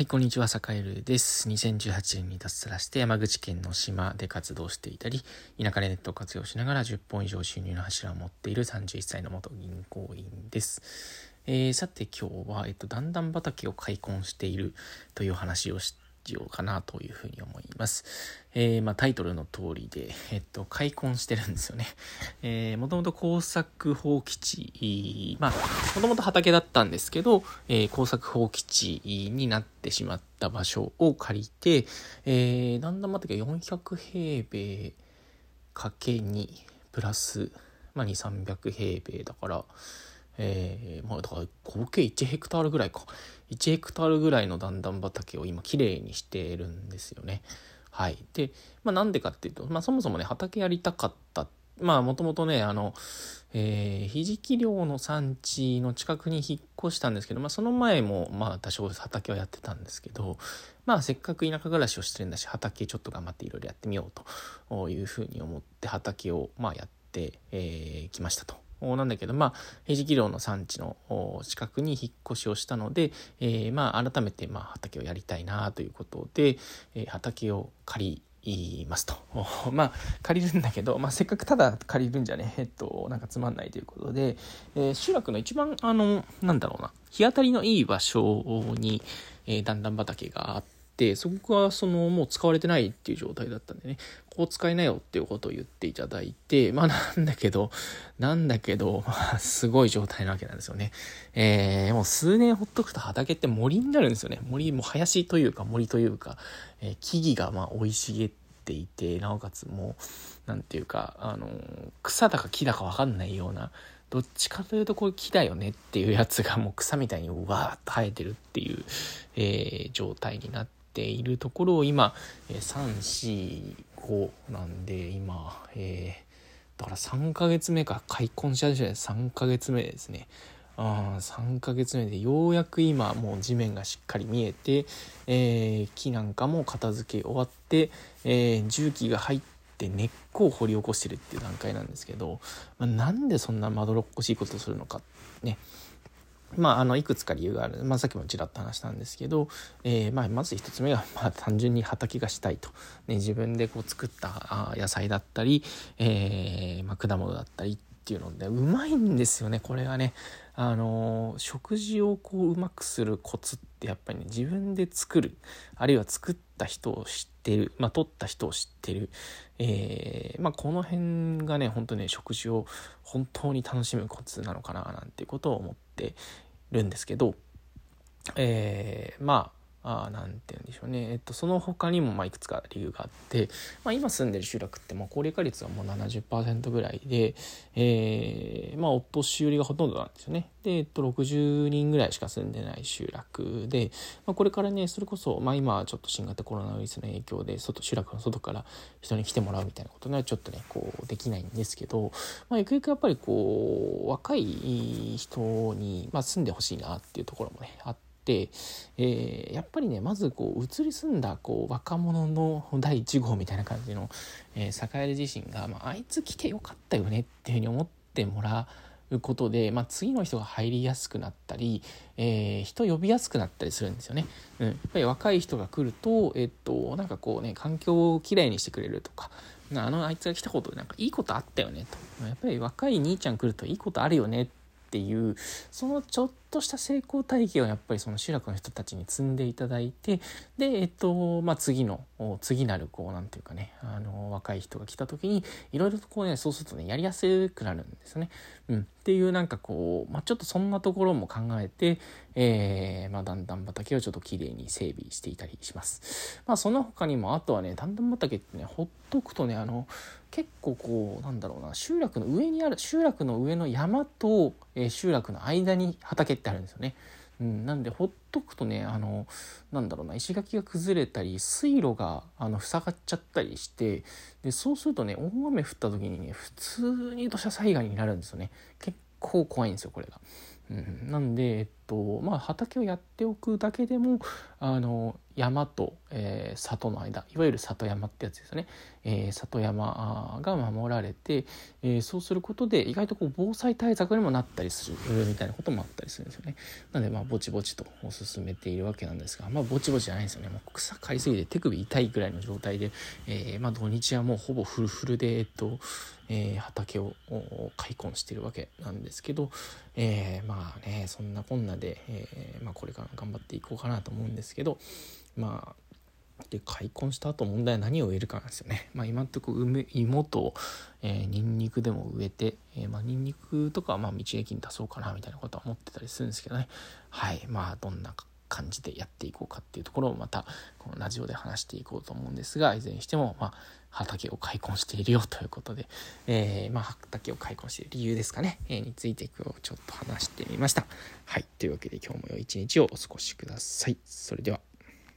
はい、こんにちは、サカエルです。2018年に脱サラして山口県の島で活動していたり、田舎でネットを活用しながら10本以上収入の柱を持っている31歳の元銀行員です。えー、さて今日は、えっと、だんだん畑を開墾しているという話をしようかなというふうに思います。えー、まあ、タイトルの通りで、えっと、開墾してるんですよね。えー、もともと工作放棄地、まあ、もともと畑だったんですけど、えー、工作放棄地になってしまった場所を借りて、えー、だんだん待ってか400平米かけ2プラス、まあ、2、300平米だから、えー、まあだから合計1ヘクタールぐらいか。1ヘクタールぐらいの段々畑を今きれいにしてるんですよね。はい。で、まあなんでかっていうと、まあそもそもね、畑やりたかったまあもともとね、あの、えー、ひじき漁の産地の近くに引っ越したんですけど、まあその前もまあ多少畑はやってたんですけど、まあせっかく田舎暮らしをしてるんだし、畑ちょっと頑張っていろいろやってみようというふうに思って畑をまあやってき、えー、ましたと。なんだけど、まあ、平治漁の産地の近くに引っ越しをしたので、えー、まあ、改めて、まあ、畑をやりたいなということで、えー、畑を借りますと。まあ、借りるんだけど、まあ、せっかくただ借りるんじゃね、えっと、なんかつまんないということで、えー、集落の一番、あの、なんだろうな、日当たりのいい場所に、えー、段々畑があっ、てそこがそのもう使われてないっていう状態だったんでね。こう使いなよっていうことを言っていただいてまあなんだけどなんだけど、まあ、すごい状態なわけなんですよね。えー、もう数年ほっとくと畑って森になるんですよね。森も林というか森というか、えー、木々がまあ生い茂っていてなおかつもう何ていうかあの草だか木だか分かんないようなどっちかというとこれ木だよねっていうやつがもう草みたいにわーっと生えてるっていう、えー、状態になってているところを今、えー、345なんで今、えー、だから3ヶ月目か開墾し始めて3ヶ月目ですね。あ3ヶ月目でようやく今もう地面がしっかり見えて、えー、木なんかも片付け終わって、えー、重機が入って根っこを掘り起こしてるっていう段階なんですけど、まあ、なんでそんなまどろっこしいことをするのかねまあ、あのいくつか理由がある、まあ、さっきもちらっと話したんですけど、えーまあ、まず一つ目は、まあ、単純に畑がしたいと、ね、自分でこう作った野菜だったり、えーまあ、果物だったりっていうのでうまいんですよねこれがね。あの食事をこううまくするコツってやっぱりね自分で作る。あるいは作った人を知ってる、まあ、取った人を知ってる、えーまあ、この辺がね本当ね食事を本当に楽しむコツなのかななんていうことを思っててるんですけど、えー、まああなんて言うんでしょうね、えっと、その他にもまあいくつか理由があって、まあ、今住んでる集落ってもう高齢化率はもう70%ぐらいで、えー、まあお年寄りがほとんどなんですよね。で、えっと、60人ぐらいしか住んでない集落で、まあ、これからねそれこそ、まあ、今ちょっと新型コロナウイルスの影響で外集落の外から人に来てもらうみたいなことはちょっとねこうできないんですけど、まあ、ゆくゆくやっぱりこう若い人に、まあ、住んでほしいなっていうところもねあって。、えー、やっぱりねまずこう移り住んだこう若者の第1号みたいな感じの、えー、坂出自身が、まあ、あいつ来てよかったよねっていうふうに思ってもらうことで、まあ、次の人が入りやすくなったり、えー、人呼びやすくなったりするんですよね。うん、やっぱり若い人が来ると、えっと、なんかこうね環境をきれいにしてくれるとかあのあいつが来たことでなんかいいことあったよねとやっぱり若い兄ちゃん来るといいことあるよねっていうそのちょっとした成功体験をやっぱりその集落の人たちに積んでいただいてでえっとまあ次の次なるこうなんていうかねあの若い人が来た時にいろいろとこうねそうするとねやりやすくなるんですね。うん、っていうなんかこう、まあ、ちょっとそんなところも考えて、えーまあ、段々畑をちょっときれいに整備していたりします。まあその他にもあとはね段々畑ってねほっとくとねあの結構こうなんだろうな集落の上にある集落の上の山と、えー、集落の間に畑っってあるんですよね。うん、なんでほっとくとねあのなんだろうな石垣が崩れたり水路があの塞がっちゃったりしてでそうするとね大雨降った時にね普通に土砂災害になるんですよね結構怖いんですよこれが。うん、なんで、えっとまあ、畑をやっておくだけでもあの山と、えー、里の間いわゆる里山ってやつですね、えー、里山が守られて、えー、そうすることで意外とこう防災対策にもなったりするみたいなこともあったりするんですよね。なのでまあぼちぼちと進めているわけなんですがまあぼちぼちじゃないんですよね。もう草刈りすぎて手首痛いぐらいの状態で、えまあ土日はもうほぼフルフルでえっとえー、畑を開墾しているわけなんですけど、えー、まあねそんなこんなで、えー、まあ、これから頑張っていこうかなと思うんですですけどまあで開墾した後問題は何を植えるかなんですよね。まあ、今んとこ梅芋と、えー、ニンニクでも植えて、えー、まあ、ニンニクとかはまあ道の駅に出そうかなみたいなことは思ってたりするんですけどね。はい。まあ、どんな感じでやっていこうかっていうところをまたこのラジオで話していこうと思うんですがいずれにしてもま畑を開墾しているよということで、え、ま畑を開墾している理由ですかね、え、について今日ちょっと話してみました。はい。というわけで今日も良い一日をお過ごしください。それでは。